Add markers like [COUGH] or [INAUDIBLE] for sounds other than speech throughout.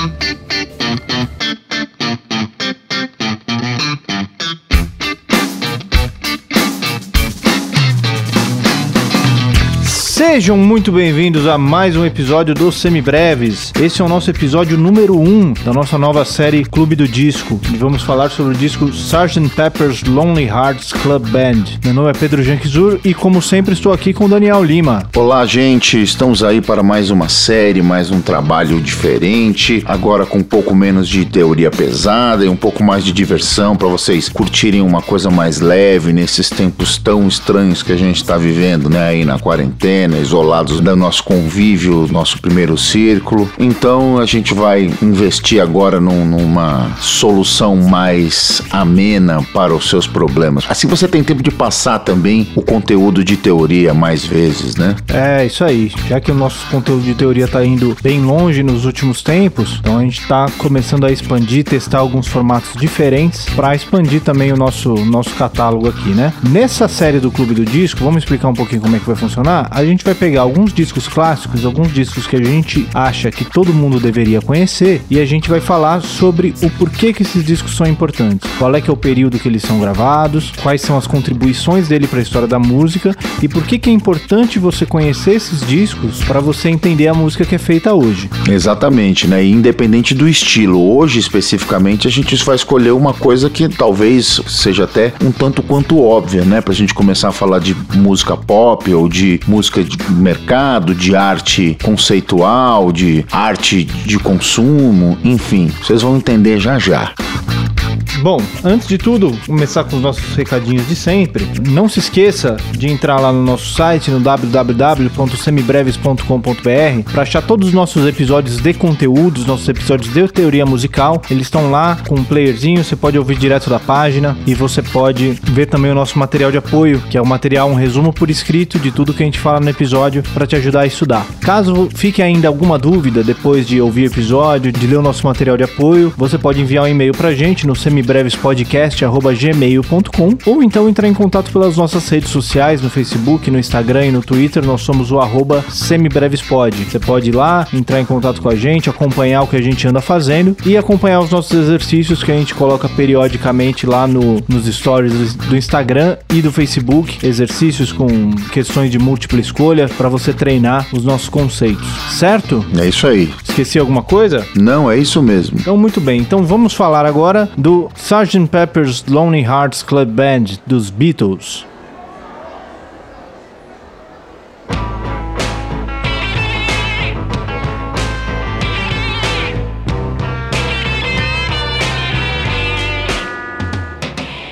Thank you. Sejam muito bem-vindos a mais um episódio dos Semibreves. Esse é o nosso episódio número 1 um da nossa nova série Clube do Disco. E vamos falar sobre o disco Sgt. Pepper's Lonely Hearts Club Band. Meu nome é Pedro Janquizur e, como sempre, estou aqui com Daniel Lima. Olá, gente. Estamos aí para mais uma série, mais um trabalho diferente. Agora com um pouco menos de teoria pesada e um pouco mais de diversão para vocês curtirem uma coisa mais leve nesses tempos tão estranhos que a gente está vivendo, né? Aí na quarentena isolados do nosso convívio, nosso primeiro círculo. Então a gente vai investir agora num, numa solução mais amena para os seus problemas. Assim você tem tempo de passar também o conteúdo de teoria mais vezes, né? É, isso aí. Já que o nosso conteúdo de teoria está indo bem longe nos últimos tempos, então a gente está começando a expandir, testar alguns formatos diferentes para expandir também o nosso, nosso catálogo aqui, né? Nessa série do Clube do Disco, vamos explicar um pouquinho como é que vai funcionar? A gente gente vai pegar alguns discos clássicos, alguns discos que a gente acha que todo mundo deveria conhecer, e a gente vai falar sobre o porquê que esses discos são importantes, qual é que é o período que eles são gravados, quais são as contribuições dele para a história da música e por que que é importante você conhecer esses discos para você entender a música que é feita hoje. Exatamente, né? E independente do estilo, hoje especificamente a gente vai escolher uma coisa que talvez seja até um tanto quanto óbvia, né? Pra gente começar a falar de música pop ou de música de mercado, de arte conceitual, de arte de consumo, enfim, vocês vão entender já já. Bom, antes de tudo, começar com os nossos recadinhos de sempre. Não se esqueça de entrar lá no nosso site no www.semibreves.com.br para achar todos os nossos episódios de conteúdos, nossos episódios de teoria musical. Eles estão lá com um playerzinho, você pode ouvir direto da página e você pode ver também o nosso material de apoio, que é o material um resumo por escrito de tudo que a gente fala no episódio para te ajudar a estudar. Caso fique ainda alguma dúvida depois de ouvir o episódio, de ler o nosso material de apoio, você pode enviar um e-mail para a gente no semi semibrevespodcast.gmail.com ou então entrar em contato pelas nossas redes sociais, no Facebook, no Instagram e no Twitter, nós somos o arroba semibrevespod. Você pode ir lá, entrar em contato com a gente, acompanhar o que a gente anda fazendo e acompanhar os nossos exercícios que a gente coloca periodicamente lá no, nos stories do Instagram e do Facebook, exercícios com questões de múltipla escolha para você treinar os nossos conceitos, certo? É isso aí. Esqueci alguma coisa? Não, é isso mesmo. Então, muito bem. Então, vamos falar agora do Sgt. Pepper's Lonely Hearts Club Band dos Beatles.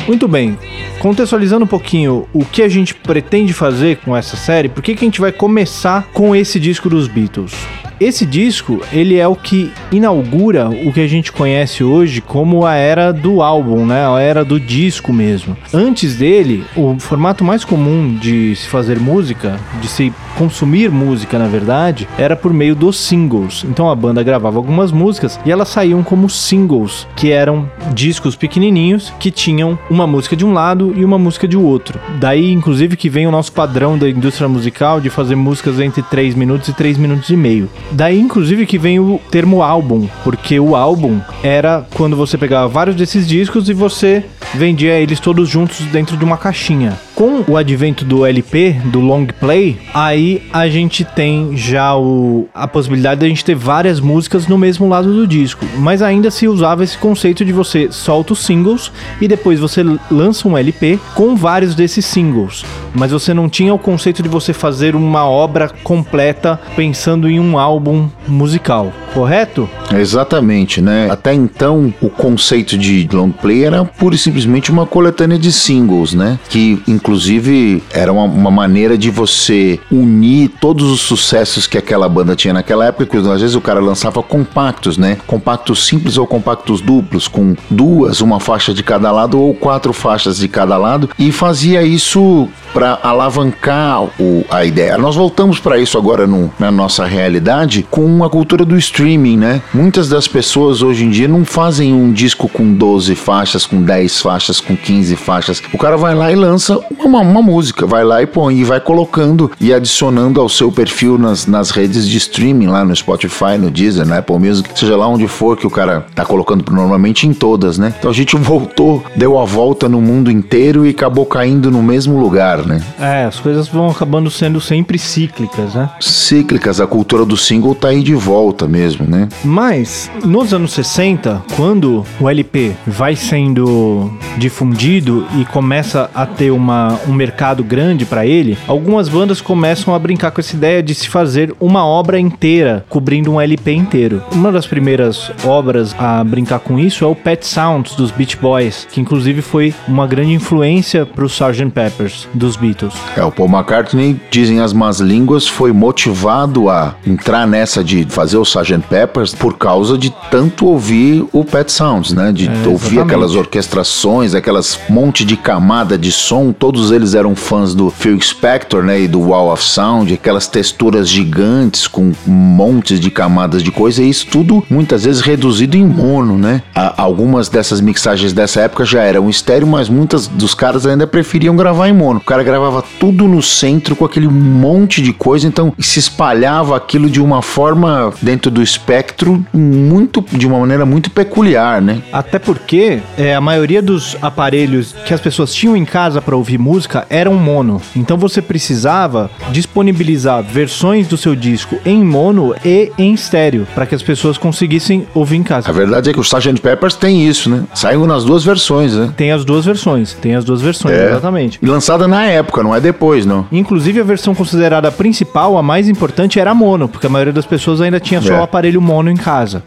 Muito bem. Contextualizando um pouquinho o que a gente pretende fazer com essa série, por que, que a gente vai começar com esse disco dos Beatles? Esse disco, ele é o que inaugura o que a gente conhece hoje como a era do álbum, né? A era do disco mesmo. Antes dele, o formato mais comum de se fazer música, de se consumir música, na verdade, era por meio dos singles. Então a banda gravava algumas músicas e elas saíam como singles, que eram discos pequenininhos que tinham uma música de um lado e uma música de outro. Daí, inclusive, que vem o nosso padrão da indústria musical de fazer músicas entre 3 minutos e 3 minutos e meio. Daí, inclusive, que vem o termo álbum, porque o álbum era quando você pegava vários desses discos e você vendia eles todos juntos dentro de uma caixinha. Com o advento do LP, do long play, aí a gente tem já o, a possibilidade de a gente ter várias músicas no mesmo lado do disco, mas ainda se usava esse conceito de você solta os singles e depois você lança um LP com vários desses singles, mas você não tinha o conceito de você fazer uma obra completa pensando em um álbum musical, correto? Exatamente, né? Até então o conceito de long play era pura e simplesmente uma coletânea de singles, né? Que inclusive era uma, uma, maneira de você unir todos os sucessos que aquela banda tinha naquela época, que às vezes o cara lançava compactos, né? Compactos simples ou compactos duplos, com duas, uma faixa de cada lado ou quatro faixas de cada lado, e fazia isso para alavancar o, a ideia. Nós voltamos para isso agora no, na nossa realidade com a cultura do streaming, né? Muitas das pessoas hoje em dia não fazem um disco com 12 faixas, com 10 faixas, com 15 faixas. O cara vai lá e lança uma, uma música, vai lá e põe e vai colocando e adicionando ao seu perfil nas, nas redes de streaming, lá no Spotify, no Deezer, no Apple Music, seja lá onde for que o cara tá colocando normalmente em todas, né? Então a gente [LAUGHS] voltou, deu a volta no mundo inteiro e acabou caindo no mesmo lugar, né? É, as coisas vão acabando sendo sempre cíclicas, né? Cíclicas, a cultura do single tá aí de volta mesmo, né? Mas nos anos 60, quando o LP vai sendo difundido e começa a ter uma, um mercado grande para ele, algumas bandas começam a brincar com essa ideia de se fazer uma obra inteira cobrindo um LP inteiro. Uma das primeiras obras a brincar com isso é o Pet Sounds dos Beach Boys, que inclusive foi uma grande influência para o Sgt. Peppers dos Beatles. É, o Paul McCartney, dizem as más línguas, foi motivado a entrar nessa de fazer o Sgt. Peppers por causa de tanto ouvir o Pet Sounds, né? De é, ouvir aquelas orquestrações, aquelas monte de camada de som. Todos eles eram fãs do Phil Spector, né? E do Wall of Sound, aquelas texturas gigantes com montes de camadas de coisa. E isso tudo muitas vezes reduzido em mono, né? algumas dessas mixagens dessa época já eram estéreo, mas muitas dos caras ainda preferiam gravar em mono. O cara gravava tudo no centro com aquele monte de coisa, então se espalhava aquilo de uma forma dentro do espectro muito de uma maneira muito peculiar, né? Até porque é, a maioria dos aparelhos que as pessoas tinham em casa para ouvir música eram mono. Então você precisava disponibilizar versões do seu disco em mono e em estéreo para que as pessoas conseguissem ouvir em casa. A verdade é que o Sgt. Peppers tem isso, né? Saiu nas duas versões, né? Tem as duas versões, tem as duas versões, é. exatamente. E lançada na época, não é depois, não. Inclusive a versão considerada principal, a mais importante, era mono, porque a maioria das pessoas ainda tinha só é. o aparelho mono em casa.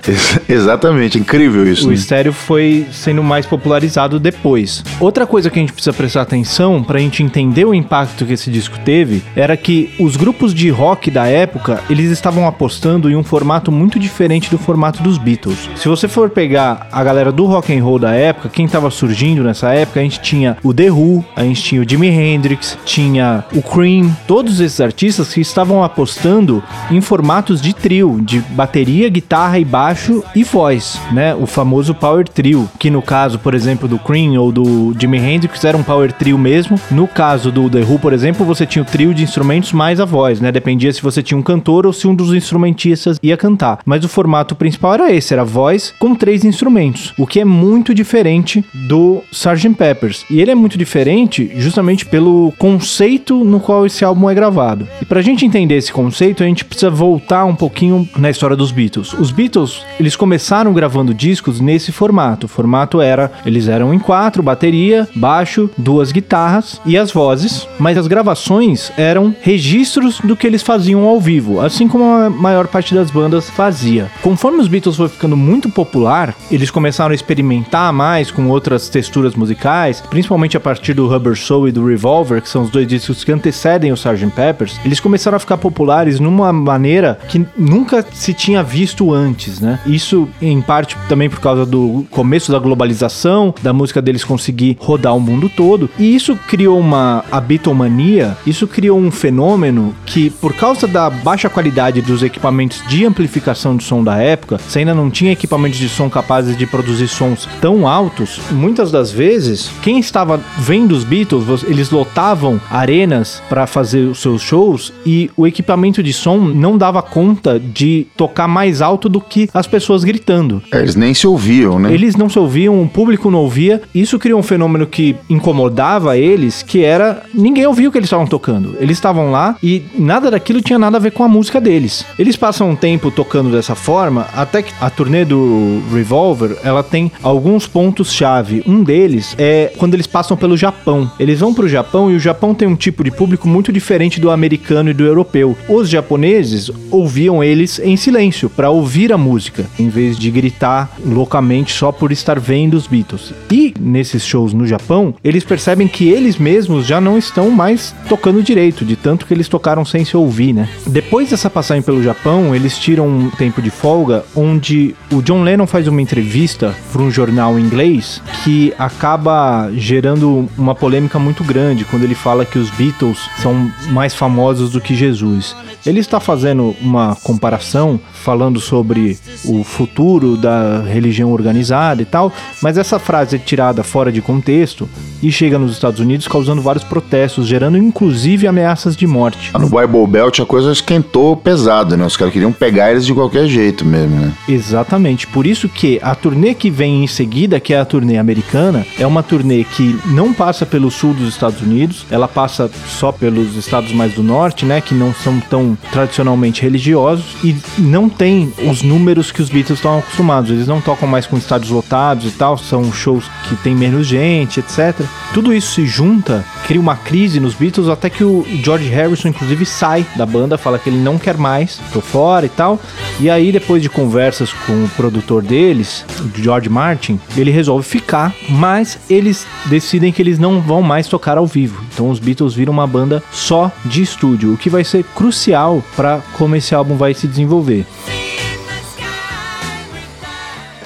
exatamente, incrível isso. O né? estéreo foi sendo mais popularizado depois. Outra coisa que a gente precisa prestar atenção para a gente entender o impacto que esse disco teve era que os grupos de rock da época, eles estavam apostando em um formato muito diferente do formato dos Beatles. Se você for pegar a galera do rock and roll da época, quem estava surgindo nessa época, a gente tinha o The Who, a gente tinha o Jimi Hendrix, tinha o Cream, todos esses artistas que estavam apostando em formatos de trio, de bateria, guitarra e baixo e voz, né? O famoso power trio, que no caso, por exemplo, do Cream ou do Jimi Hendrix era um power trio mesmo. No caso do The Who, por exemplo, você tinha o trio de instrumentos mais a voz, né? Dependia se você tinha um cantor ou se um dos instrumentistas ia cantar. Mas o formato principal era esse, era voz com três instrumentos, o que é muito diferente do Sgt. Peppers. E ele é muito diferente justamente pelo conceito no qual esse álbum é gravado. E pra gente entender esse conceito, a gente precisa voltar um pouquinho na história dos Beatles. Os Beatles, eles começaram gravando discos nesse formato. O formato era, eles eram em quatro, bateria, baixo, duas guitarras e as vozes, mas as gravações eram registros do que eles faziam ao vivo, assim como a maior parte das bandas fazia. Conforme os Beatles foi ficando muito popular, eles começaram a experimentar mais com outras texturas musicais, principalmente a partir do Rubber Soul e do Revolver, que são os dois discos que antecedem o Sgt. Peppers, eles começaram a ficar populares numa maneira que nunca se tinha visto antes, né? Isso em parte também por causa do começo da globalização, da música deles conseguir rodar o mundo todo, e isso criou uma a Beatlemania, isso criou um fenômeno que por causa da baixa qualidade dos equipamentos de amplificação de som da época, você ainda não tinha equipamentos de som capazes de produzir sons tão altos, muitas das vezes quem estava vendo os Beatles, eles lotavam arenas para fazer os seus shows e o equipamento de som não dava conta de tocar mais alto do que as pessoas gritando. É, eles nem se ouviam, né? Eles não se ouviam, o público não ouvia. Isso criou um fenômeno que incomodava eles, que era ninguém ouvia o que eles estavam tocando. Eles estavam lá e nada daquilo tinha nada a ver com a música deles. Eles passam um tempo tocando dessa forma, até que a turnê do Revolver, ela tem alguns pontos chave. Um deles é quando eles passam pelo Japão. Eles vão pro Japão e o Japão tem um tipo de público muito diferente do americano e do europeu. Os japoneses ouviam eles em silêncio para ouvir a música, em vez de gritar loucamente só por estar vendo os Beatles. E nesses shows no Japão, eles percebem que eles mesmos já não estão mais tocando direito, de tanto que eles tocaram sem se ouvir, né? Depois dessa passagem pelo Japão, eles tiram um tempo de folga onde o John Lennon faz uma entrevista para um jornal inglês que acaba gerando uma polêmica muito grande quando ele fala que os Beatles são mais famosos do que Jesus. Ele está fazendo uma comparação, falando sobre o futuro da religião organizada e tal, mas essa frase é tirada fora de contexto e chega nos Estados Unidos causando vários protestos, gerando inclusive ameaças de morte. No Bible Belt a coisa esquentou pesado, né? Os caras queriam pegar eles de qualquer jeito mesmo, né? Exatamente. Por isso que a turnê que vem em seguida, que é a turnê americana, é uma turnê que não passa pelo sul dos Estados Unidos, ela passa só pelos estados mais do norte, né? Que não são tão tradicionalmente religiosos e não tem os números que os Beatles estão acostumados. Eles não tocam mais com estádios lotados e tal, são shows que tem menos gente, etc. Tudo isso se junta, cria uma crise nos Beatles, até que o George Harrison, inclusive, sai da banda, fala que ele não quer mais, tô fora e tal. E aí, depois de conversas com o produtor deles, George Martin, ele resolve ficar, mas eles decidem que eles não vão mais tocar ao vivo. Então os Beatles viram uma banda só de estúdio, o que vai ser crucial para como esse álbum vai se desenvolver.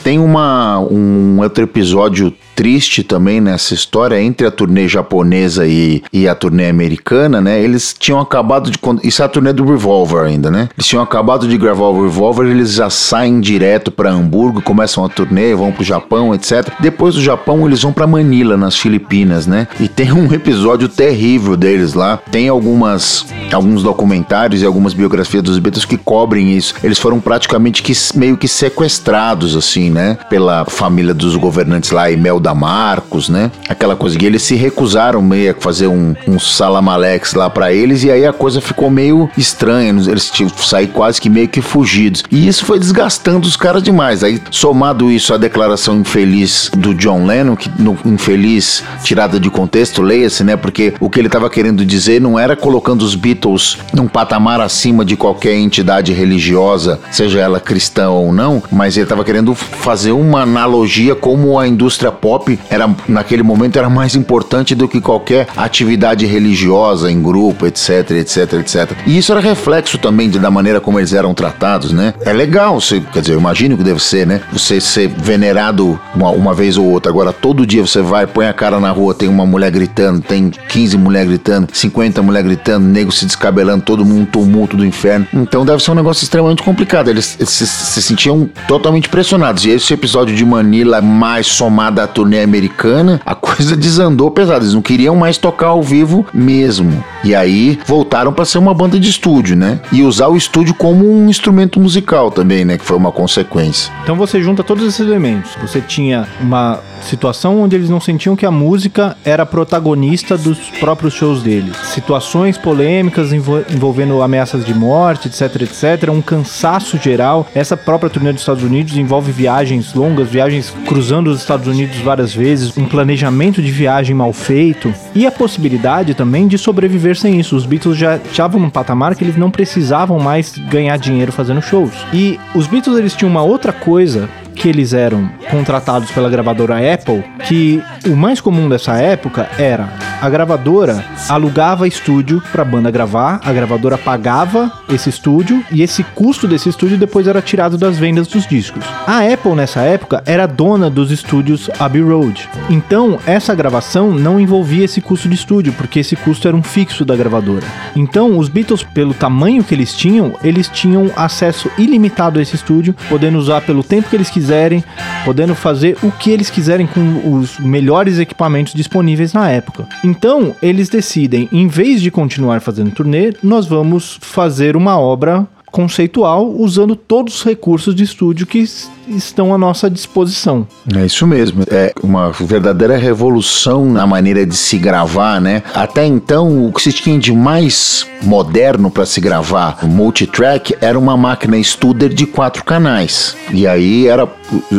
Tem uma, um outro episódio triste também nessa história entre a turnê japonesa e, e a turnê americana, né? Eles tinham acabado de. Isso é a turnê do Revolver ainda, né? Eles tinham acabado de gravar o Revolver, eles já saem direto para Hamburgo, começam a turnê, vão pro Japão, etc. Depois do Japão, eles vão para Manila, nas Filipinas, né? E tem um episódio terrível deles lá. Tem algumas alguns documentários e algumas biografias dos Beatles que cobrem isso. Eles foram praticamente que, meio que sequestrados, assim, né? Pela família dos governantes lá, Mel da Marcos, né? Aquela coisa que eles se recusaram meio a fazer um, um salamalex lá para eles e aí a coisa ficou meio estranha, eles tinham sair quase que meio que fugidos. E isso foi desgastando os caras demais. Aí somado isso à declaração infeliz do John Lennon, que no infeliz tirada de contexto, leia-se, né? Porque o que ele estava querendo dizer não era colocando os Beatles num patamar acima de qualquer entidade religiosa, seja ela cristã ou não, mas ele estava querendo fazer uma analogia como a indústria pop pop era naquele momento era mais importante do que qualquer atividade religiosa em grupo, etc, etc, etc. E isso era reflexo também de, da maneira como eles eram tratados, né? É legal, você, quer dizer, eu imagino que deve ser, né? Você ser venerado uma, uma vez ou outra. Agora, todo dia você vai, põe a cara na rua, tem uma mulher gritando, tem 15 mulheres gritando, 50 mulheres gritando, nego se descabelando, todo mundo um tumulto do inferno. Então deve ser um negócio extremamente complicado. Eles, se, se, sentiam totalmente pressionados. E esse episódio de Manila, mais somado a turnê americana, a coisa [LAUGHS] desandou pesado. Eles não queriam mais tocar ao vivo mesmo. E aí voltaram para ser uma banda de estúdio, né? E usar o estúdio como um instrumento musical também, né? Que foi uma consequência. Então você junta todos esses elementos. Você tinha uma situação onde eles não sentiam que a música era protagonista dos próprios shows deles. Situações polêmicas envolvendo ameaças de morte, etc, etc. Um cansaço geral. Essa própria turnê dos Estados Unidos envolve viagens longas, viagens cruzando os Estados Unidos várias vezes, um planejamento de viagem mal feito e a possibilidade também de sobreviver sem isso. Os Beatles já estavam num patamar que eles não precisavam mais ganhar dinheiro fazendo shows. E os Beatles eles tinham uma outra coisa que eles eram contratados pela gravadora Apple, que o mais comum dessa época era a gravadora alugava estúdio para a banda gravar, a gravadora pagava esse estúdio e esse custo desse estúdio depois era tirado das vendas dos discos. A Apple nessa época era dona dos estúdios Abbey Road. Então, essa gravação não envolvia esse custo de estúdio, porque esse custo era um fixo da gravadora. Então, os Beatles, pelo tamanho que eles tinham, eles tinham acesso ilimitado a esse estúdio, podendo usar pelo tempo que eles quiserem, podendo fazer o que eles quiserem com os melhores equipamentos disponíveis na época. Então, eles decidem, em vez de continuar fazendo turnê, nós vamos fazer uma obra conceitual usando todos os recursos de estúdio que estão à nossa disposição. É isso mesmo. É uma verdadeira revolução na maneira de se gravar, né? Até então, o que se tinha de mais moderno para se gravar multitrack era uma máquina Studer de quatro canais. E aí era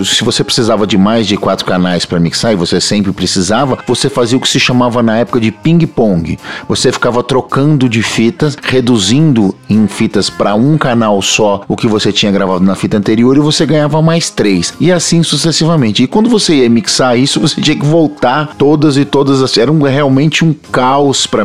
se você precisava de mais de quatro canais para mixar e você sempre precisava, você fazia o que se chamava na época de ping-pong. Você ficava trocando de fitas, reduzindo em fitas para um canal só o que você tinha gravado na fita anterior e você ganhava mais três. E assim sucessivamente. E quando você ia mixar isso, você tinha que voltar todas e todas as. Era um, realmente um caos para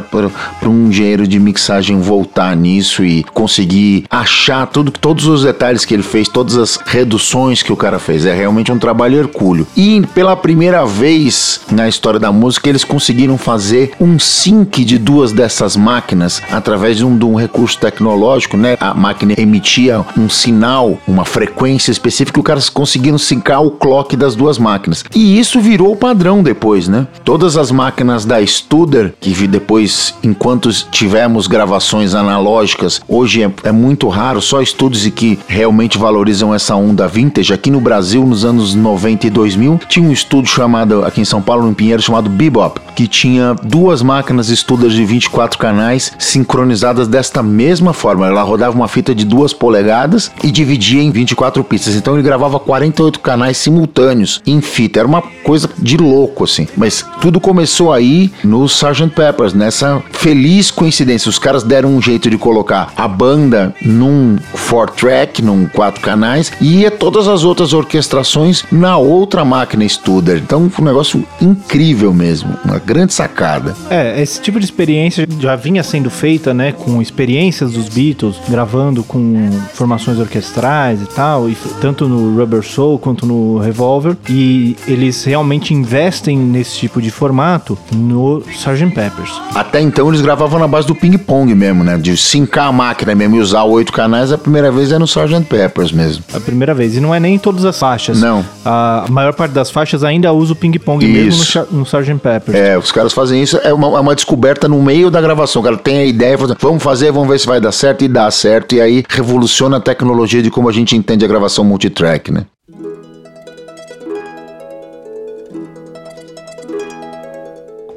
um engenheiro de mixagem voltar nisso e conseguir achar tudo, todos os detalhes que ele fez, todas as reduções que o cara fez. É realmente um trabalho hercúleo. E pela primeira vez na história da música, eles conseguiram fazer um sync de duas dessas máquinas através de um, de um recurso tecnológico, né? A máquina emitia um sinal, uma frequência específica, e os caras conseguiram sincar o clock das duas máquinas. E isso virou o padrão depois, né? Todas as máquinas da Studer, que depois, enquanto tivemos gravações analógicas, hoje é, é muito raro, só estúdios que realmente valorizam essa onda vintage. Aqui no Brasil, nos anos 90 e 2000, tinha um estúdio chamado, aqui em São Paulo, no Pinheiro, chamado Bebop, que tinha duas máquinas Studer de 24 canais sincronizadas desta mesma forma. Ela rodava uma fita de duas polegadas e dividia em 24 pistas. Então ele gravava 48 canais simultâneos em fita. Era uma coisa de louco, assim. Mas tudo começou aí no Sgt. Peppers, nessa feliz coincidência. Os caras deram um jeito de colocar a banda num four track, num quatro canais, e todas as outras orquestrações na outra máquina Studer. Então foi um negócio incrível mesmo, uma grande sacada. É, esse tipo de experiência já vinha sendo feita, né, com experiências dos Beatles, gravando com formações orquestrais e tal, e tanto no Rubber Soul quanto no Revolver, e eles realmente investem nesse tipo de formato no Sgt. Peppers. Até então eles gravavam na base do ping-pong mesmo, né, de sincar a máquina mesmo e usar oito canais, a primeira vez é no Sgt. Peppers mesmo. A primeira vez, e não é nem em todas as faixas. Não. A maior parte das faixas ainda usa o ping-pong mesmo no, no Sgt. Peppers. É, os caras fazem isso, é uma, é uma descoberta no meio da gravação. O cara tem a ideia, fala, vamos fazer, vamos ver se vai dar certo, e dá certo. E aí revoluciona a tecnologia de como a gente entende a gravação multitrack, né?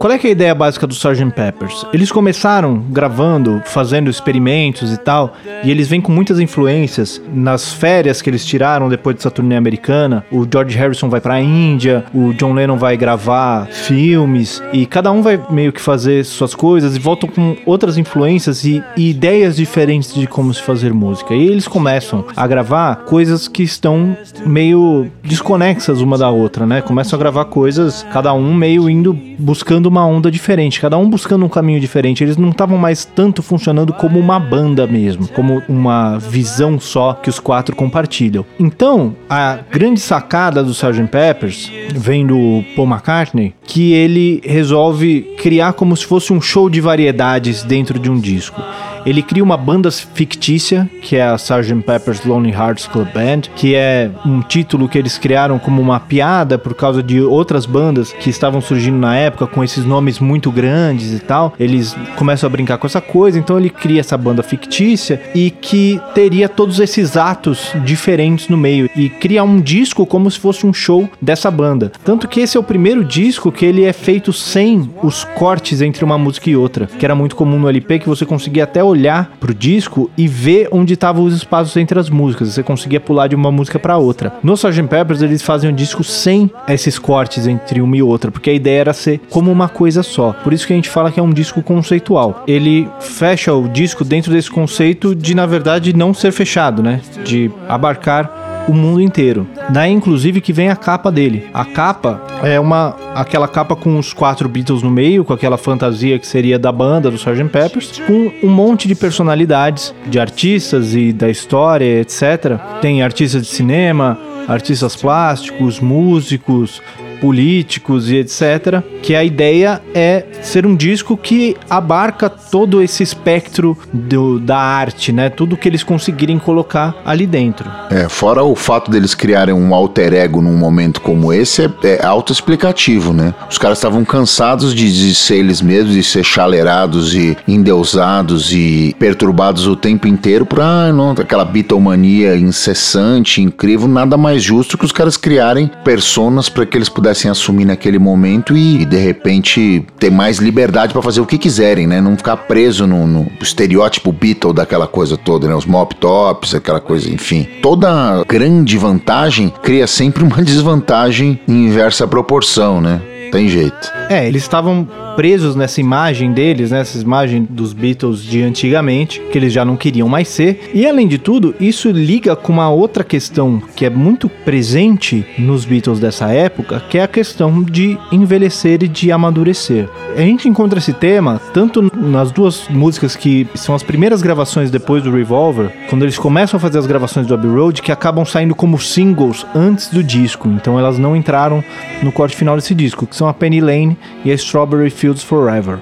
Qual é, é a ideia básica do Sgt. Peppers? Eles começaram gravando, fazendo experimentos e tal, e eles vêm com muitas influências nas férias que eles tiraram depois dessa turnê americana. O George Harrison vai para a Índia, o John Lennon vai gravar filmes, e cada um vai meio que fazer suas coisas e voltam com outras influências e, e ideias diferentes de como se fazer música. E eles começam a gravar coisas que estão meio desconexas uma da outra, né? Começam a gravar coisas, cada um meio indo buscando uma onda diferente, cada um buscando um caminho diferente. Eles não estavam mais tanto funcionando como uma banda mesmo, como uma visão só que os quatro compartilham. Então, a grande sacada do Sgt. Peppers vem do Paul McCartney, que ele resolve criar como se fosse um show de variedades dentro de um disco. Ele cria uma banda fictícia, que é a Sgt. Pepper's Lonely Hearts Club Band, que é um título que eles criaram como uma piada por causa de outras bandas que estavam surgindo na época com esses nomes muito grandes e tal. Eles começam a brincar com essa coisa, então ele cria essa banda fictícia e que teria todos esses atos diferentes no meio e cria um disco como se fosse um show dessa banda. Tanto que esse é o primeiro disco que ele é feito sem os cortes entre uma música e outra, que era muito comum no LP que você conseguia até olhar pro disco e ver onde estavam os espaços entre as músicas. Você conseguia pular de uma música para outra. No Sgt. Peppers eles fazem um disco sem esses cortes entre uma e outra, porque a ideia era ser como uma coisa só. Por isso que a gente fala que é um disco conceitual. Ele fecha o disco dentro desse conceito de, na verdade, não ser fechado, né? De abarcar o mundo inteiro. Daí, inclusive, que vem a capa dele. A capa é uma aquela capa com os quatro Beatles no meio, com aquela fantasia que seria da banda do Sgt. Peppers, com um monte de personalidades, de artistas e da história, etc. Tem artistas de cinema, artistas plásticos, músicos, políticos e etc. Que a ideia é ser um disco que abarca todo esse espectro do, da arte, né? Tudo que eles conseguirem colocar ali dentro. É, fora o fato deles criarem um alter ego num momento como esse, é, é autoexplicativo, né? Os caras estavam cansados de, de ser eles mesmos, de ser chaleirados e endeusados e perturbados o tempo inteiro pra ah, não, aquela bitomania incessante, incrível, nada mais justo que os caras criarem personas para que eles pudessem pudessem assumir naquele momento e, de repente ter mais liberdade para fazer o que quiserem, né? Não ficar preso no, no estereótipo Beatle daquela coisa toda, né? Os mop tops, aquela coisa, enfim. Toda grande vantagem cria sempre uma [LAUGHS] desvantagem em inversa proporção, né? Tem jeito. É, eles estavam presos nessa imagem deles, nessa né, imagem dos Beatles de antigamente, que eles já não queriam mais ser. E além de tudo, isso liga com uma outra questão que é muito presente nos Beatles dessa época, que é a questão de envelhecer e de amadurecer. A gente encontra esse tema tanto nas duas músicas que são as primeiras gravações depois do Revolver, quando eles começam a fazer as gravações do Abbey Road, que acabam saindo como singles antes do disco. Então elas não entraram no corte final desse disco, que são a Penny Lane e a Strawberry Fields Forever.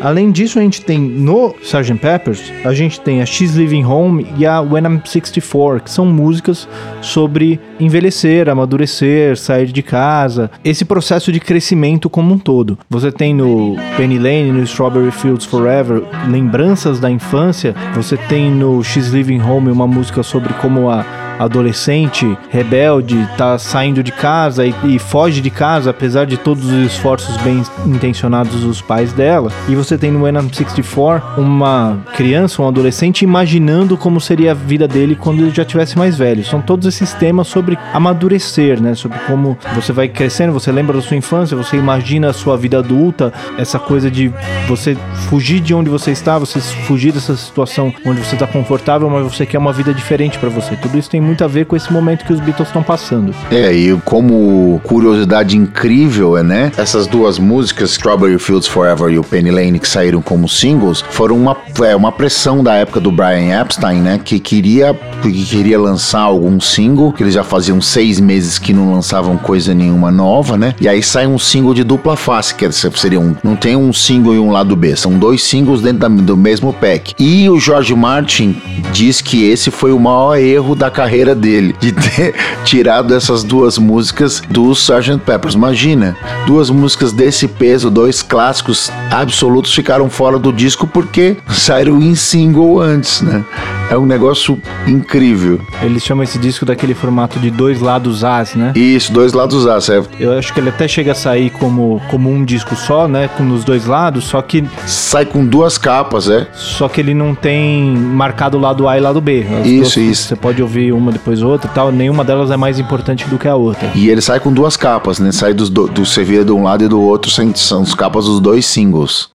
Além disso, a gente tem no Sgt. Peppers, a gente tem a She's Living Home e a When I'm 64, que são músicas sobre envelhecer, amadurecer, sair de casa, esse processo de crescimento como um todo. Você tem no Penny Lane, no Strawberry Fields Forever, lembranças da infância. Você tem no She's Living Home uma música sobre como a adolescente rebelde tá saindo de casa e, e, foge de casa apesar de todos os esforços bem intencionados dos pais dela. E você tem no When I'm 64 uma criança, um adolescente imaginando como seria a vida dele quando ele já tivesse mais velho. São todos esses temas sobre amadurecer, né? Sobre como você vai crescendo, você lembra da sua infância, você imagina a sua vida adulta, essa coisa de você fugir de onde você está, você fugir dessa situação onde você está confortável, mas você quer uma vida diferente para você. Tudo isso tem muito a ver com esse momento que os Beatles estão passando. É, e como curiosidade incrível, é, né? Essas duas músicas, Strawberry Fields Forever e o Penny Lane, que saíram como singles, foram uma, é, uma pressão da época do Brian Epstein, né? Que queria, que queria lançar algum single, que eles já faziam seis meses que não lançavam coisa nenhuma nova, né? E aí sai um single de dupla face, que seria um, não tem um single e um lado B, são dois singles dentro da, do mesmo pack. E o George Martin diz que esse foi o maior erro da carreira carreira dele de ter [LAUGHS] tirado essas duas músicas do Sgt. Peppers. Imagina, duas músicas desse peso, dois clássicos absolutos ficaram fora do disco porque saíram em single antes, né? É um negócio incrível. Eles chamam esse disco daquele formato de dois lados As, né? Isso, dois lados As, é. Eu acho que ele até chega a sair como, como um disco só, né? Com os dois lados, só que. Sai com duas capas, é. Só que ele não tem marcado o lado A e lado B. As isso, duas, isso. Você pode ouvir uma depois outra e tal. Nenhuma delas é mais importante do que a outra. E ele sai com duas capas, né? Sai do, do vira de um lado e do outro, são as capas dos dois singles.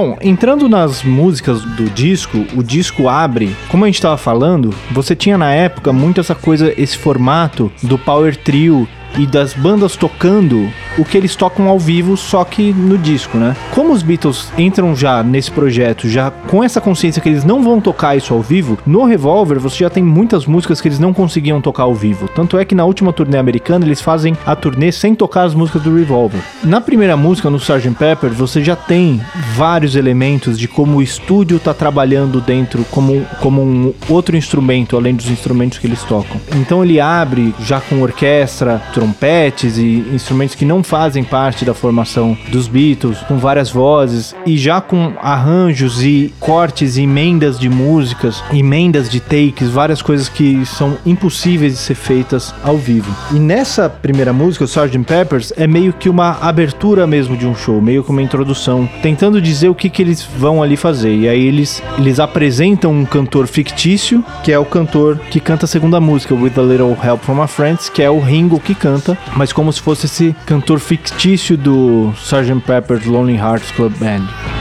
Bom, entrando nas músicas do disco, o disco abre, como a gente estava falando, você tinha na época muito essa coisa, esse formato do power trio e das bandas tocando o que eles tocam ao vivo, só que no disco, né? Como os Beatles entram já nesse projeto, já com essa consciência que eles não vão tocar isso ao vivo, no Revolver você já tem muitas músicas que eles não conseguiam tocar ao vivo. Tanto é que na última turnê americana eles fazem a turnê sem tocar as músicas do Revolver. Na primeira música, no Sgt. Pepper, você já tem vários elementos de como o estúdio tá trabalhando dentro como, como um outro instrumento, além dos instrumentos que eles tocam. Então ele abre já com orquestra, trompetes e instrumentos que não fazem parte da formação dos Beatles, com várias vozes e já com arranjos e cortes e emendas de músicas, emendas de takes, várias coisas que são impossíveis de ser feitas ao vivo. E nessa primeira música, o Sgt. Peppers, é meio que uma abertura mesmo de um show, meio que uma introdução, tentando dizer o que, que eles vão ali fazer. E aí eles, eles apresentam um cantor fictício, que é o cantor que canta a segunda música, With a Little Help from My Friends, que é o Ringo que canta, mas como se fosse esse cantor fictício do Sgt. Pepper's Lonely Hearts Club Band.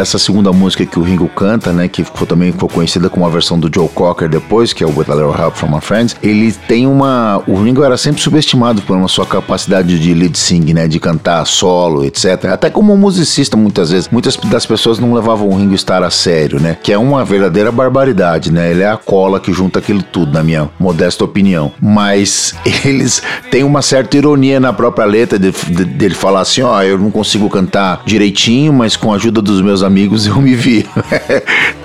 Dessa segunda música que o Ringo canta, né, que ficou, também ficou conhecida como a versão do Joe Cocker depois, que é o With a Little Help from My Friends, ele tem uma... O Ringo era sempre subestimado por uma sua capacidade de lead sing, né, de cantar solo, etc. Até como musicista, muitas vezes. Muitas das pessoas não levavam o Ringo Starr a sério, né, que é uma verdadeira barbaridade, né, ele é a cola que junta aquilo tudo, na minha modesta opinião. Mas [LAUGHS] eles têm uma certa ironia na própria letra dele de, de falar assim, ó, oh, eu não consigo cantar direitinho, mas com a ajuda dos meus amigos eu me vi.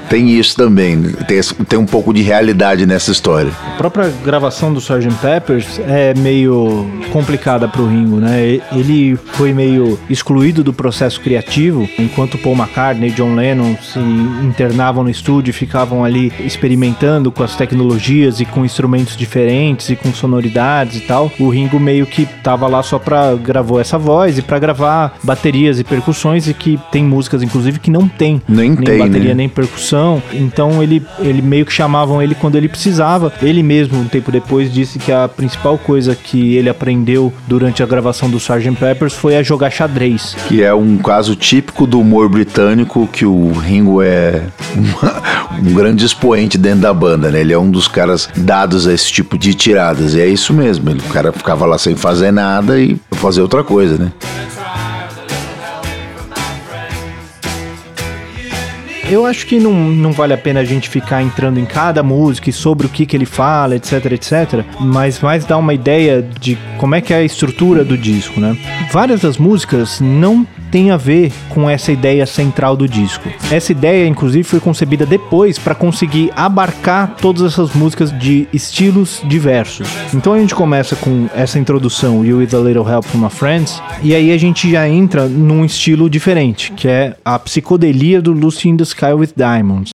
tem isso também, tem, tem um pouco de realidade nessa história. A própria gravação do Sgt. Peppers é meio complicada pro Ringo, né? Ele foi meio excluído do processo criativo, enquanto Paul McCartney e John Lennon se internavam no estúdio e ficavam ali experimentando com as tecnologias e com instrumentos diferentes e com sonoridades e tal. O Ringo meio que tava lá só pra gravou essa voz e para gravar baterias e percussões e que tem músicas inclusive que não tem nem, nem tem, bateria né? nem percussão então ele, ele meio que chamavam ele quando ele precisava. Ele mesmo, um tempo depois, disse que a principal coisa que ele aprendeu durante a gravação do Sgt. Peppers foi a jogar xadrez. Que é um caso típico do humor britânico, que o Ringo é um grande expoente dentro da banda, né? Ele é um dos caras dados a esse tipo de tiradas. E é isso mesmo. Ele, o cara ficava lá sem fazer nada e fazer outra coisa, né? Eu acho que não, não vale a pena a gente ficar entrando em cada música e sobre o que, que ele fala, etc, etc. Mas mais dá uma ideia de como é que é a estrutura do disco, né? Várias das músicas não tem a ver com essa ideia central do disco. Essa ideia, inclusive, foi concebida depois para conseguir abarcar todas essas músicas de estilos diversos. Então a gente começa com essa introdução, You With a Little Help from My Friends, e aí a gente já entra num estilo diferente, que é a psicodelia do Lucy in the Sky with Diamonds.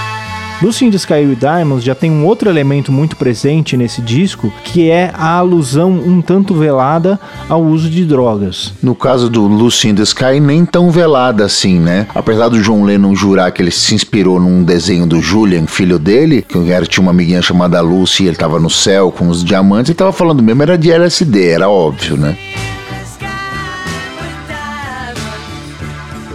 Lucy in the Sky with Diamonds já tem um outro elemento muito presente nesse disco, que é a alusão um tanto velada ao uso de drogas. No caso do Lucy in the Sky, nem tão velada assim, né? Apesar do John Lennon jurar que ele se inspirou num desenho do Julian, filho dele, que era, tinha uma amiguinha chamada Lucy, ele tava no céu com os diamantes, e tava falando mesmo, era de LSD, era óbvio, né?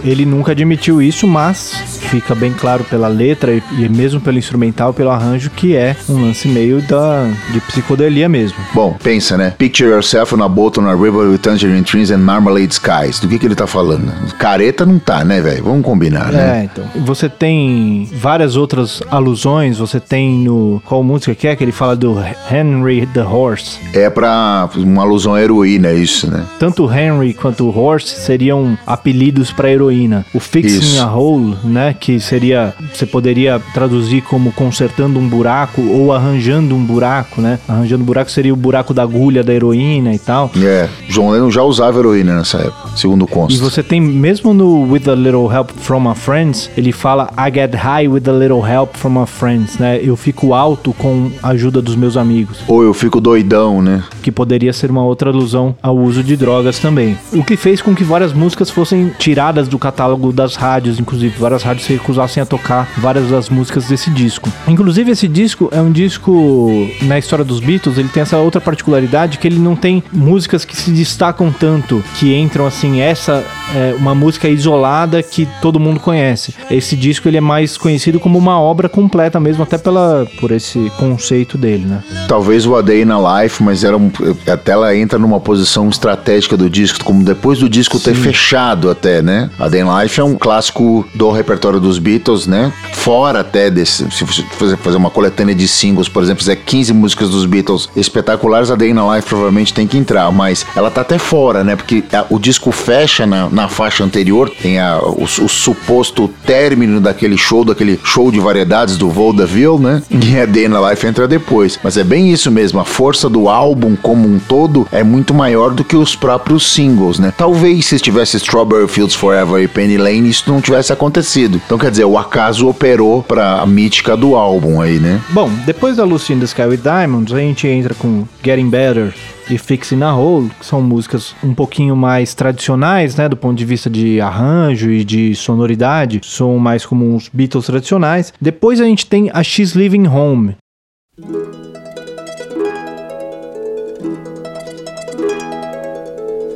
Ele nunca admitiu isso, mas fica bem claro pela letra e, e mesmo pelo instrumental, pelo arranjo, que é um lance meio da, de psicodelia mesmo. Bom, pensa, né? Picture yourself on a boat on a river with tangerine trees and marmalade skies. Do que, que ele tá falando? Careta não tá, né, velho? Vamos combinar, né? É, então. Você tem várias outras alusões. Você tem no. Qual música que é? Que ele fala do Henry the Horse. É pra uma alusão à heroína, isso, né? Tanto o Henry quanto o Horse seriam apelidos pra heroína. O Fixing isso. a Hole, né? Que seria, você poderia traduzir como consertando um buraco ou arranjando um buraco, né? Arranjando um buraco seria o buraco da agulha da heroína e tal. É, John Lennon já usava heroína nessa época, segundo consta. E você tem, mesmo no With a Little Help From My Friends, ele fala I get high with a little help from my friends, né? Eu fico alto com a ajuda dos meus amigos. Ou eu fico doidão, né? Que poderia ser uma outra alusão ao uso de drogas também. O que fez com que várias músicas fossem tiradas do catálogo das rádios, inclusive várias rádios se recusassem a tocar várias das músicas desse disco. Inclusive, esse disco é um disco, na história dos Beatles, ele tem essa outra particularidade que ele não tem músicas que se destacam tanto, que entram assim, essa é uma música isolada que todo mundo conhece. Esse disco ele é mais conhecido como uma obra completa mesmo, até pela, por esse conceito dele, né? Talvez o A Day in a Life, mas era um, até ela entra numa posição estratégica do disco, como depois do disco Sim. ter fechado até, né? A Day in a Life é um clássico do repertório dos Beatles, né? Fora até desse, se você fazer uma coletânea de singles, por exemplo, fizer 15 músicas dos Beatles espetaculares, a Day in a Life provavelmente tem que entrar, mas ela tá até fora, né? Porque a, o disco fecha na, na faixa anterior, tem a, o, o, suposto término daquele show, daquele show de variedades do Vaudeville, né? E a Day in the Life entra depois. Mas é bem isso mesmo, a força do álbum como um todo é muito maior do que os próprios singles, né? Talvez se tivesse Strawberry Fields Forever e Penny Lane, isso não tivesse acontecido. Então quer dizer, o acaso operou para a mítica do álbum aí, né? Bom, depois da Lucy in the Sky with Diamonds, a gente entra com Getting Better, e Fixing a Hole, que são músicas um pouquinho mais tradicionais, né, do ponto de vista de arranjo e de sonoridade, são mais como uns Beatles tradicionais. Depois a gente tem a She's Living Home.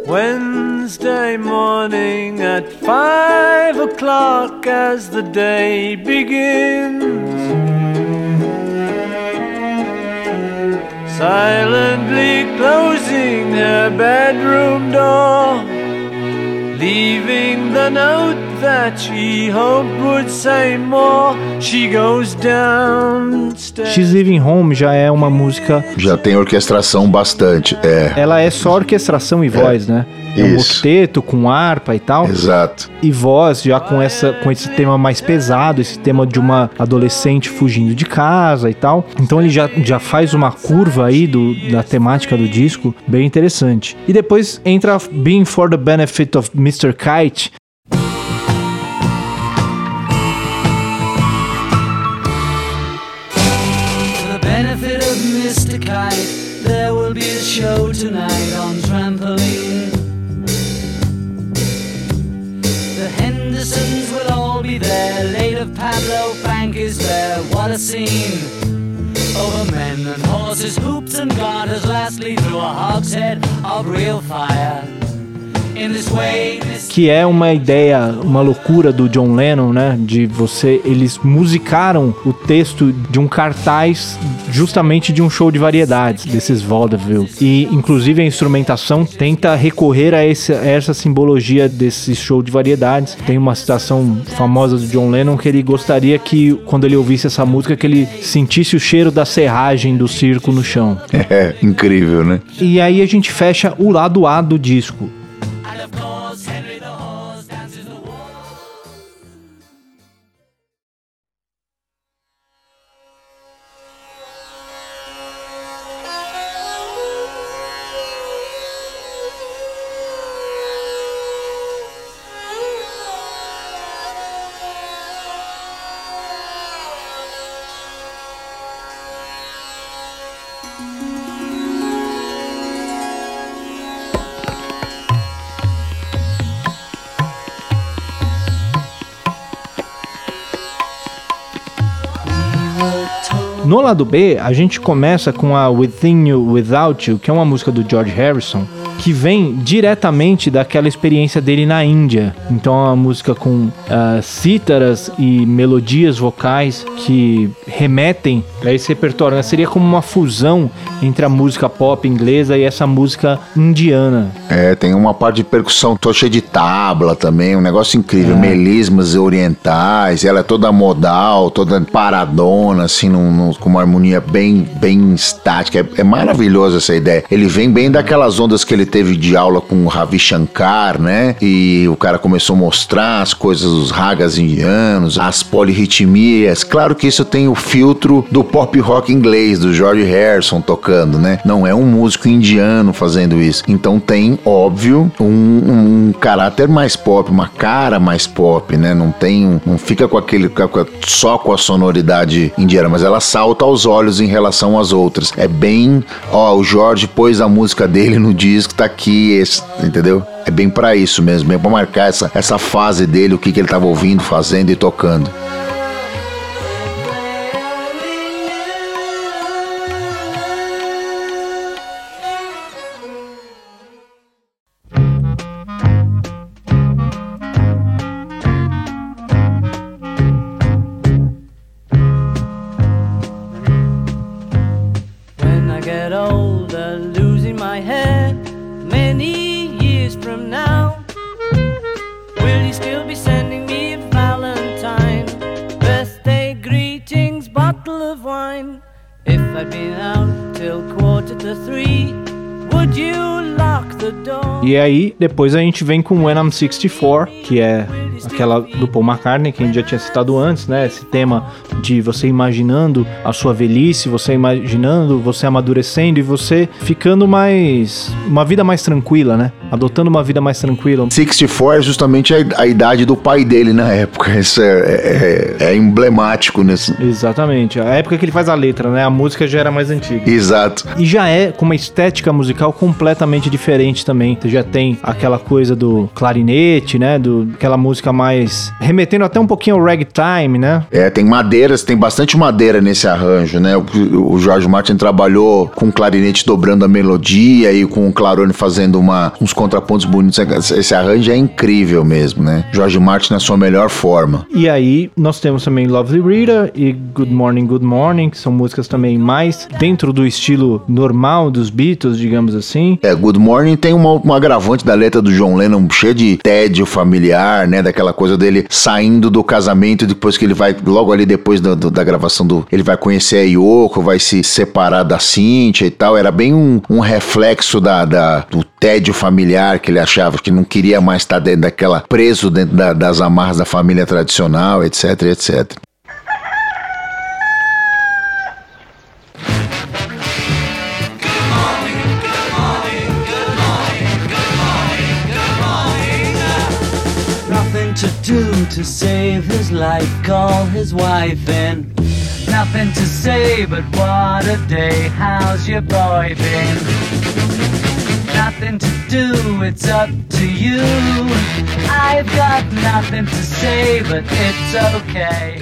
Wednesday morning at five o'clock as the day begins. Silently closing her bedroom door, leaving the note that she hoped would say more. She goes downstairs. She's Leaving Home já é uma música. Já tem orquestração bastante, é. Ela é só orquestração e voz, é. né? É um octeto com harpa e tal. Exato. E voz já com essa com esse tema mais pesado, esse tema de uma adolescente fugindo de casa e tal. Então ele já, já faz uma curva aí do, da temática do disco bem interessante. E depois entra Being for the Benefit of Mr. Kite, For the benefit of Mr. Kite, There will be a show tonight on trampoline. The Hendersons will all be there. Later, Pablo Frank is there. What a scene! Over men and horses, hoops and garters. Lastly, through a hogshead of real fire. Que é uma ideia, uma loucura do John Lennon, né? De você, eles musicaram o texto de um cartaz justamente de um show de variedades desses vaudeville e inclusive a instrumentação tenta recorrer a, esse, a essa simbologia desse show de variedades. Tem uma citação famosa do John Lennon que ele gostaria que quando ele ouvisse essa música que ele sentisse o cheiro da serragem do circo no chão. [LAUGHS] É incrível, né? E aí a gente fecha o lado A do disco No lado B, a gente começa com a Within You Without You, que é uma música do George Harrison, que vem diretamente daquela experiência dele na Índia. Então é uma música com uh, cítaras e melodias vocais que remetem a esse repertório. Né? Seria como uma fusão entre a música pop inglesa e essa música indiana. É, tem uma parte de percussão, cheio de tabla também, um negócio incrível, é. melismas orientais, ela é toda modal, toda paradona, assim, num, num, com uma harmonia bem, bem estática. É, é maravilhoso essa ideia. Ele vem bem daquelas ondas que ele teve de aula com o Ravi Shankar, né? E o cara começou a mostrar as coisas dos ragas indianos, as polirritmias. Claro que isso tem o filtro do pop rock inglês, do George Harrison tocando, né? Não é um músico indiano fazendo isso. Então tem, óbvio, um, um caráter mais pop, uma cara mais pop, né? Não tem, não fica com aquele só com a sonoridade indiana, mas ela salta aos olhos em relação às outras. É bem, ó, o Jorge pôs a música dele no disco, tá aqui, esse, entendeu? É bem para isso mesmo, bem para marcar essa, essa fase dele, o que, que ele tava ouvindo, fazendo e tocando. aí E depois a gente vem com When I'm 64, que é aquela do Paul McCartney, que a gente já tinha citado antes, né? Esse tema de você imaginando a sua velhice, você imaginando, você amadurecendo e você ficando mais. uma vida mais tranquila, né? Adotando uma vida mais tranquila. 64 é justamente a, a idade do pai dele na época. [LAUGHS] Isso é, é, é emblemático nesse. Exatamente. A época que ele faz a letra, né? A música já era mais antiga. Exato. E já é com uma estética musical completamente diferente também. Você já tem aquela coisa do clarinete, né? Do, aquela música mais. remetendo até um pouquinho ao ragtime, né? É, tem madeiras, tem bastante madeira nesse arranjo, né? O, o George Martin trabalhou com o clarinete dobrando a melodia e com o clarone fazendo uma, uns contrapontos bonitos. Esse arranjo é incrível mesmo, né? George Martin na sua melhor forma. E aí nós temos também Lovely Rita e Good Morning, Good Morning, que são músicas também mais dentro do estilo normal dos Beatles, digamos assim. É, Good Morning tem uma, uma agravante da letra do John Lennon cheia de tédio familiar, né? Daquela coisa dele saindo do casamento depois que ele vai, logo ali depois do, da gravação do. Ele vai conhecer a Yoko, vai se separar da Cynthia e tal. Era bem um, um reflexo da, da, do tédio familiar que ele achava que não queria mais estar dentro daquela. preso dentro da, das amarras da família tradicional, etc, etc. do to save his life. Call his wife in. Nothing to say but what a day. How's your boy been? Nothing to do, it's up to you. I've got nothing to say, but okay.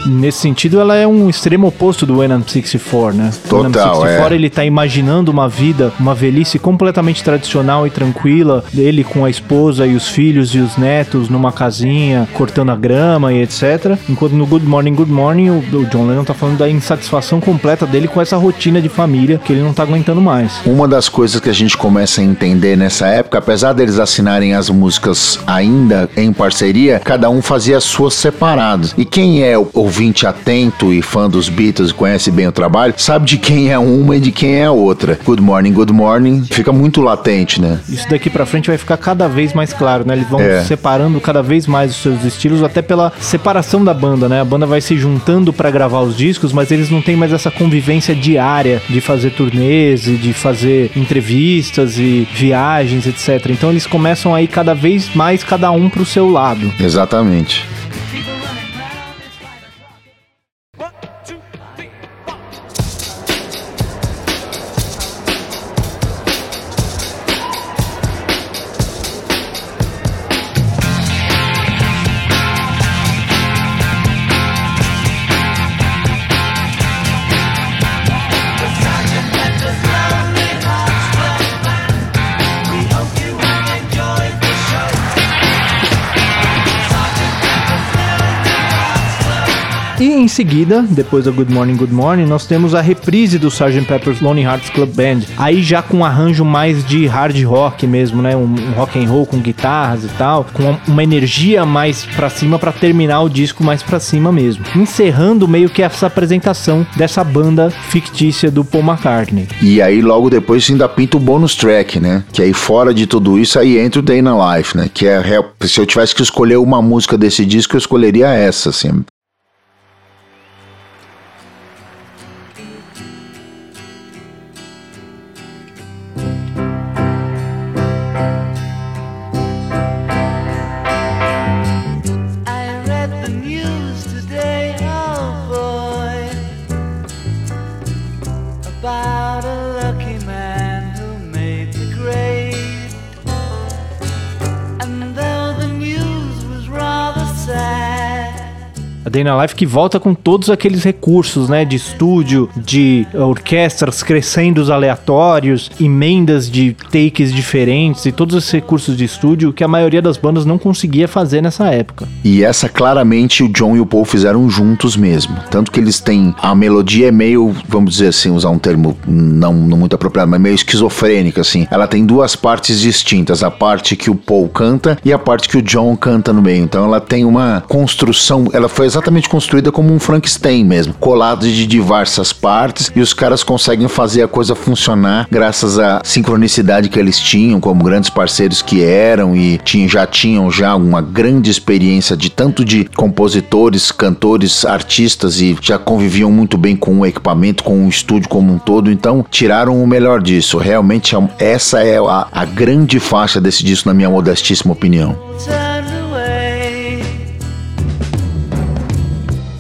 Nesse sentido, ela é um extremo oposto do When I'm 64, né? Total, When I'm 64, é. ele tá imaginando uma vida, uma velhice completamente tradicional e tranquila, ele com a esposa e os filhos e os netos numa casinha, cortando a grama e etc. Enquanto no Good Morning, Good Morning, o, o John Lennon tá falando da insatisfação completa dele com essa rotina de família que ele não tá aguentando mais. Uma das coisas que a gente começa a entender nessa época, apesar deles assinarem as músicas ainda em parceria, cada um fazia as suas separadas. E quem é ouvinte atento e fã dos Beatles e conhece bem o trabalho, sabe de quem é uma e de quem é a outra. Good Morning, Good Morning fica muito latente, né? Isso daqui para frente vai ficar cada vez mais claro, né? Eles vão é. separando cada vez mais os seus estilos, até pela separação da banda, né? A banda vai se juntando para gravar os discos, mas eles não têm mais essa convivência diária de fazer turnês e de fazer entrevistas e viagens, etc. Então eles começam a ir cada vez mais cada um pro seu lado. Exatamente. Seguida, depois da Good Morning, Good Morning, nós temos a reprise do Sgt. Pepper's Lonely Hearts Club Band. Aí já com um arranjo mais de hard rock mesmo, né? Um, um rock and roll com guitarras e tal, com uma energia mais para cima para terminar o disco mais para cima mesmo. Encerrando meio que essa apresentação dessa banda fictícia do Paul McCartney. E aí logo depois ainda pinta o bônus track, né? Que aí fora de tudo isso aí entra o Day na Life, né? Que é se eu tivesse que escolher uma música desse disco, eu escolheria essa, assim. A Dana Life que volta com todos aqueles recursos, né, de estúdio, de orquestras crescendos aleatórios, emendas de takes diferentes e todos esses recursos de estúdio que a maioria das bandas não conseguia fazer nessa época. E essa claramente o John e o Paul fizeram juntos mesmo, tanto que eles têm a melodia é meio, vamos dizer assim, usar um termo não, não muito apropriado, mas meio esquizofrênica assim. Ela tem duas partes distintas, a parte que o Paul canta e a parte que o John canta no meio. Então ela tem uma construção, ela foi exatamente exatamente construída como um Frankenstein mesmo, colado de diversas partes e os caras conseguem fazer a coisa funcionar graças à sincronicidade que eles tinham como grandes parceiros que eram e tinham, já tinham já uma grande experiência de tanto de compositores, cantores, artistas e já conviviam muito bem com o equipamento, com o estúdio como um todo, então tiraram o melhor disso. Realmente essa é a, a grande faixa desse disco na minha modestíssima opinião.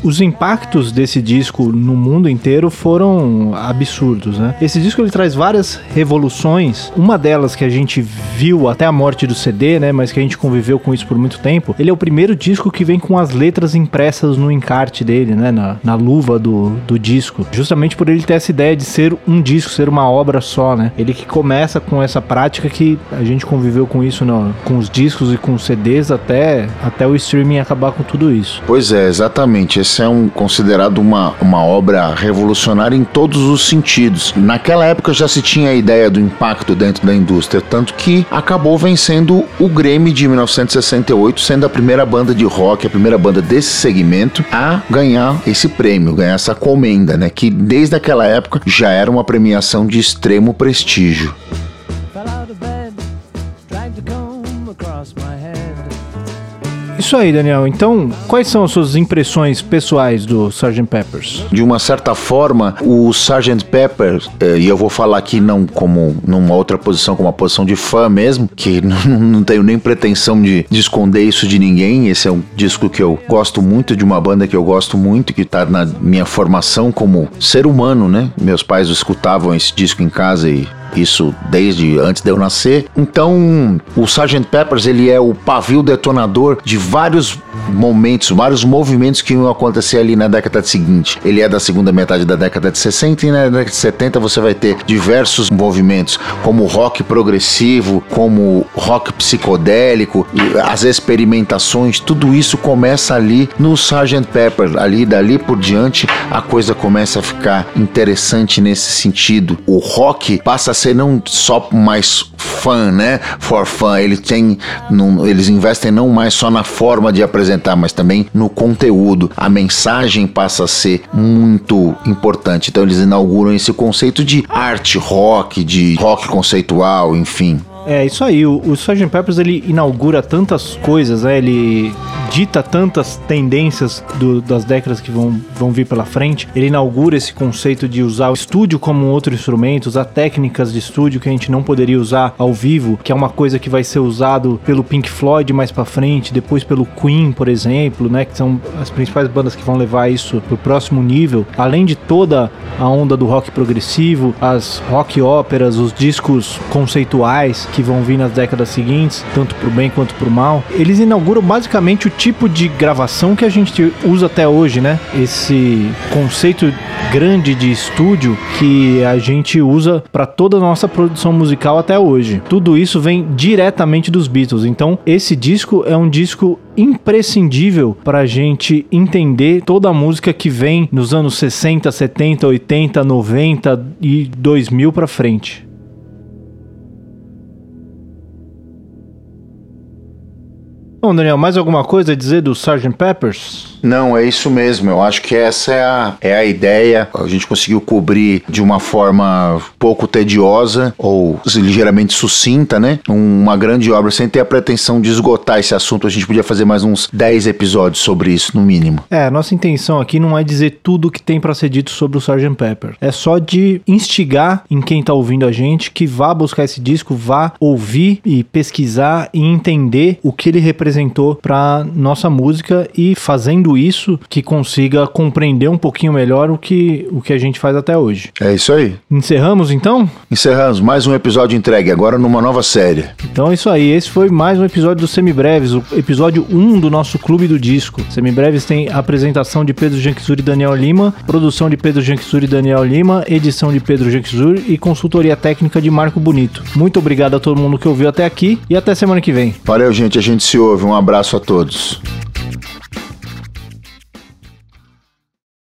Os impactos desse disco no mundo inteiro foram absurdos, né? Esse disco ele traz várias revoluções. Uma delas que a gente viu até a morte do CD, né? Mas que a gente conviveu com isso por muito tempo. Ele é o primeiro disco que vem com as letras impressas no encarte dele, né? Na, na luva do, do disco. Justamente por ele ter essa ideia de ser um disco, ser uma obra só, né? Ele que começa com essa prática que a gente conviveu com isso no, com os discos e com os CDs até, até o streaming acabar com tudo isso. Pois é, exatamente. É um, considerado uma, uma obra revolucionária em todos os sentidos. Naquela época já se tinha a ideia do impacto dentro da indústria, tanto que acabou vencendo o Grammy de 1968, sendo a primeira banda de rock, a primeira banda desse segmento a ganhar esse prêmio, ganhar essa comenda, né? Que desde aquela época já era uma premiação de extremo prestígio. Isso aí, Daniel. Então, quais são as suas impressões pessoais do Sgt. Peppers? De uma certa forma, o Sgt. Peppers, eh, e eu vou falar aqui não como numa outra posição, como uma posição de fã mesmo, que [LAUGHS] não, tenho nem pretensão de, de, esconder isso de ninguém. Esse é um disco que eu gosto muito, de uma banda que eu gosto muito, que tá na minha formação como ser humano, né? Meus pais escutavam esse disco em casa e isso desde antes de eu nascer. Então, o Sgt. Peppers ele é o pavio detonador de vários momentos, vários movimentos que iam acontecer ali na década seguinte. Ele é da segunda metade da década de 60 e na década de 70 você vai ter diversos movimentos, como rock progressivo, como rock psicodélico, as experimentações, tudo isso começa ali no Sgt. Pepper. Ali dali por diante a coisa começa a ficar interessante nesse sentido. O rock passa a ser não só mais fã, né? For fun. Ele tem, num, eles investem não mais só na forma de apresentar, mas também no conteúdo. A mensagem passa a ser muito importante. Então eles inauguram esse conceito de arte rock, de rock conceitual, enfim. É, isso aí. O, o Sgt. Peppers ele inaugura tantas coisas, né? Ele dita tantas tendências do, das décadas que vão, vão vir pela frente. Ele inaugura esse conceito de usar o estúdio como um outro instrumento, usar técnicas de estúdio que a gente não poderia usar ao vivo, que é uma coisa que vai ser usado pelo Pink Floyd mais para frente, depois pelo Queen, por exemplo, né? Que são as principais bandas que vão levar isso pro próximo nível. Além de toda a onda do rock progressivo, as rock óperas, os discos conceituais que vão vir nas décadas seguintes, tanto pro bem quanto pro mal, eles inauguram basicamente o tipo de gravação que a gente usa até hoje, né? Esse conceito grande de estúdio que a gente usa para toda a nossa produção musical até hoje. Tudo isso vem diretamente dos Beatles. Então, esse disco é um disco imprescindível para a gente entender toda a música que vem nos anos 60, 70, 80, 90 e 2000 para frente. Bom, Daniel, mais alguma coisa a dizer do Sgt. Peppers? Não, é isso mesmo. Eu acho que essa é a, é a ideia. A gente conseguiu cobrir de uma forma pouco tediosa ou ligeiramente sucinta, né? Uma grande obra, sem ter a pretensão de esgotar esse assunto. A gente podia fazer mais uns 10 episódios sobre isso, no mínimo. É, a nossa intenção aqui não é dizer tudo que tem para ser dito sobre o Sgt. Pepper. É só de instigar em quem tá ouvindo a gente que vá buscar esse disco, vá ouvir e pesquisar e entender o que ele representou para nossa música e fazendo isso que consiga compreender um pouquinho melhor o que, o que a gente faz até hoje. É isso aí. Encerramos então? Encerramos. Mais um episódio entregue, agora numa nova série. Então é isso aí. Esse foi mais um episódio do Semibreves, o episódio 1 do nosso Clube do Disco. Semibreves tem apresentação de Pedro Janquizur e Daniel Lima, produção de Pedro Janquizur e Daniel Lima, edição de Pedro Janquizur e consultoria técnica de Marco Bonito. Muito obrigado a todo mundo que ouviu até aqui e até semana que vem. Valeu, gente. A gente se ouve. Um abraço a todos.